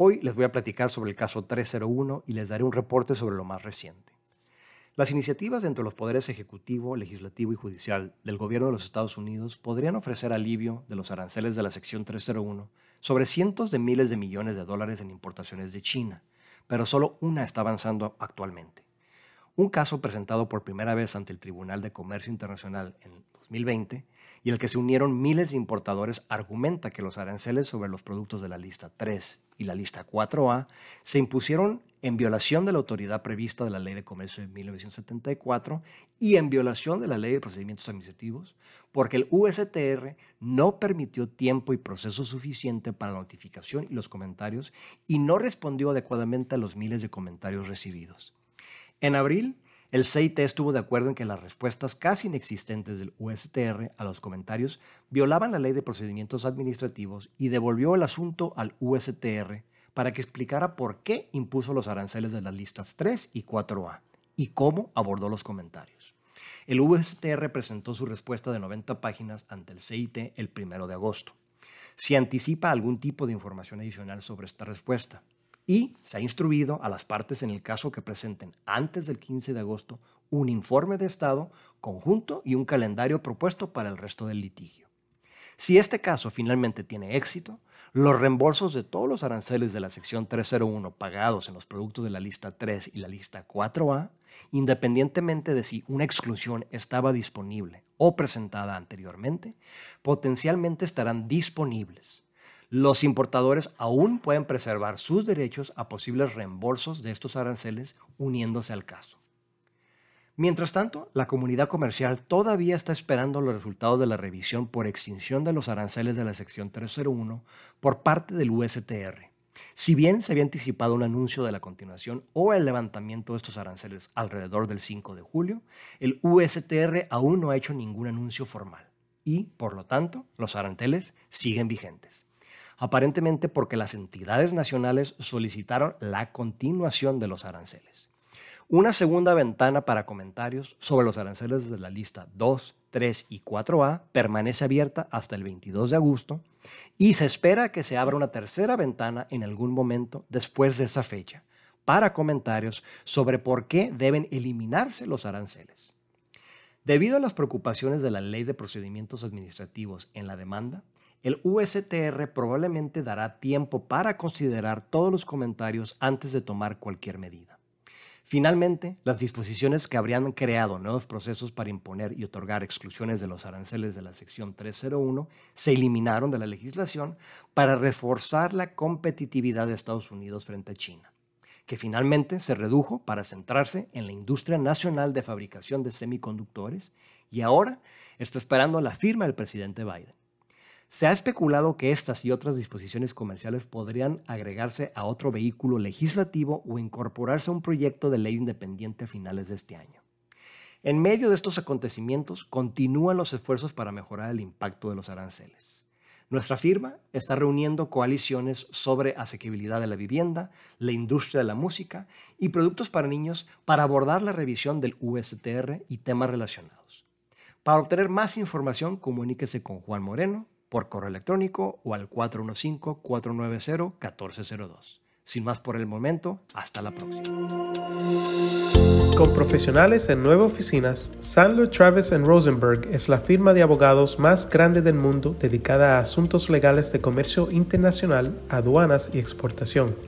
Hoy les voy a platicar sobre el caso 301 y les daré un reporte sobre lo más reciente. Las iniciativas entre los poderes ejecutivo, legislativo y judicial del gobierno de los Estados Unidos podrían ofrecer alivio de los aranceles de la sección 301 sobre cientos de miles de millones de dólares en importaciones de China, pero solo una está avanzando actualmente. Un caso presentado por primera vez ante el Tribunal de Comercio Internacional en 2020 y el que se unieron miles de importadores argumenta que los aranceles sobre los productos de la lista 3 y la lista 4A se impusieron en violación de la autoridad prevista de la Ley de Comercio de 1974 y en violación de la Ley de Procedimientos Administrativos, porque el USTR no permitió tiempo y proceso suficiente para la notificación y los comentarios y no respondió adecuadamente a los miles de comentarios recibidos. En abril, el CIT estuvo de acuerdo en que las respuestas casi inexistentes del USTR a los comentarios violaban la ley de procedimientos administrativos y devolvió el asunto al USTR para que explicara por qué impuso los aranceles de las listas 3 y 4A y cómo abordó los comentarios. El USTR presentó su respuesta de 90 páginas ante el CIT el 1 de agosto. Si anticipa algún tipo de información adicional sobre esta respuesta, y se ha instruido a las partes en el caso que presenten antes del 15 de agosto un informe de estado conjunto y un calendario propuesto para el resto del litigio. Si este caso finalmente tiene éxito, los reembolsos de todos los aranceles de la sección 301 pagados en los productos de la lista 3 y la lista 4A, independientemente de si una exclusión estaba disponible o presentada anteriormente, potencialmente estarán disponibles los importadores aún pueden preservar sus derechos a posibles reembolsos de estos aranceles uniéndose al caso. Mientras tanto, la comunidad comercial todavía está esperando los resultados de la revisión por extinción de los aranceles de la sección 301 por parte del USTR. Si bien se había anticipado un anuncio de la continuación o el levantamiento de estos aranceles alrededor del 5 de julio, el USTR aún no ha hecho ningún anuncio formal y, por lo tanto, los aranceles siguen vigentes aparentemente porque las entidades nacionales solicitaron la continuación de los aranceles. Una segunda ventana para comentarios sobre los aranceles de la lista 2, 3 y 4A permanece abierta hasta el 22 de agosto y se espera que se abra una tercera ventana en algún momento después de esa fecha para comentarios sobre por qué deben eliminarse los aranceles. Debido a las preocupaciones de la Ley de Procedimientos Administrativos en la demanda, el USTR probablemente dará tiempo para considerar todos los comentarios antes de tomar cualquier medida. Finalmente, las disposiciones que habrían creado nuevos procesos para imponer y otorgar exclusiones de los aranceles de la sección 301 se eliminaron de la legislación para reforzar la competitividad de Estados Unidos frente a China, que finalmente se redujo para centrarse en la industria nacional de fabricación de semiconductores y ahora está esperando la firma del presidente Biden. Se ha especulado que estas y otras disposiciones comerciales podrían agregarse a otro vehículo legislativo o incorporarse a un proyecto de ley independiente a finales de este año. En medio de estos acontecimientos, continúan los esfuerzos para mejorar el impacto de los aranceles. Nuestra firma está reuniendo coaliciones sobre asequibilidad de la vivienda, la industria de la música y productos para niños para abordar la revisión del USTR y temas relacionados. Para obtener más información, comuníquese con Juan Moreno, por correo electrónico o al 415-490-1402. Sin más por el momento, hasta la próxima. Con profesionales en nueve oficinas, Sandler Travis Rosenberg es la firma de abogados más grande del mundo dedicada a asuntos legales de comercio internacional, aduanas y exportación.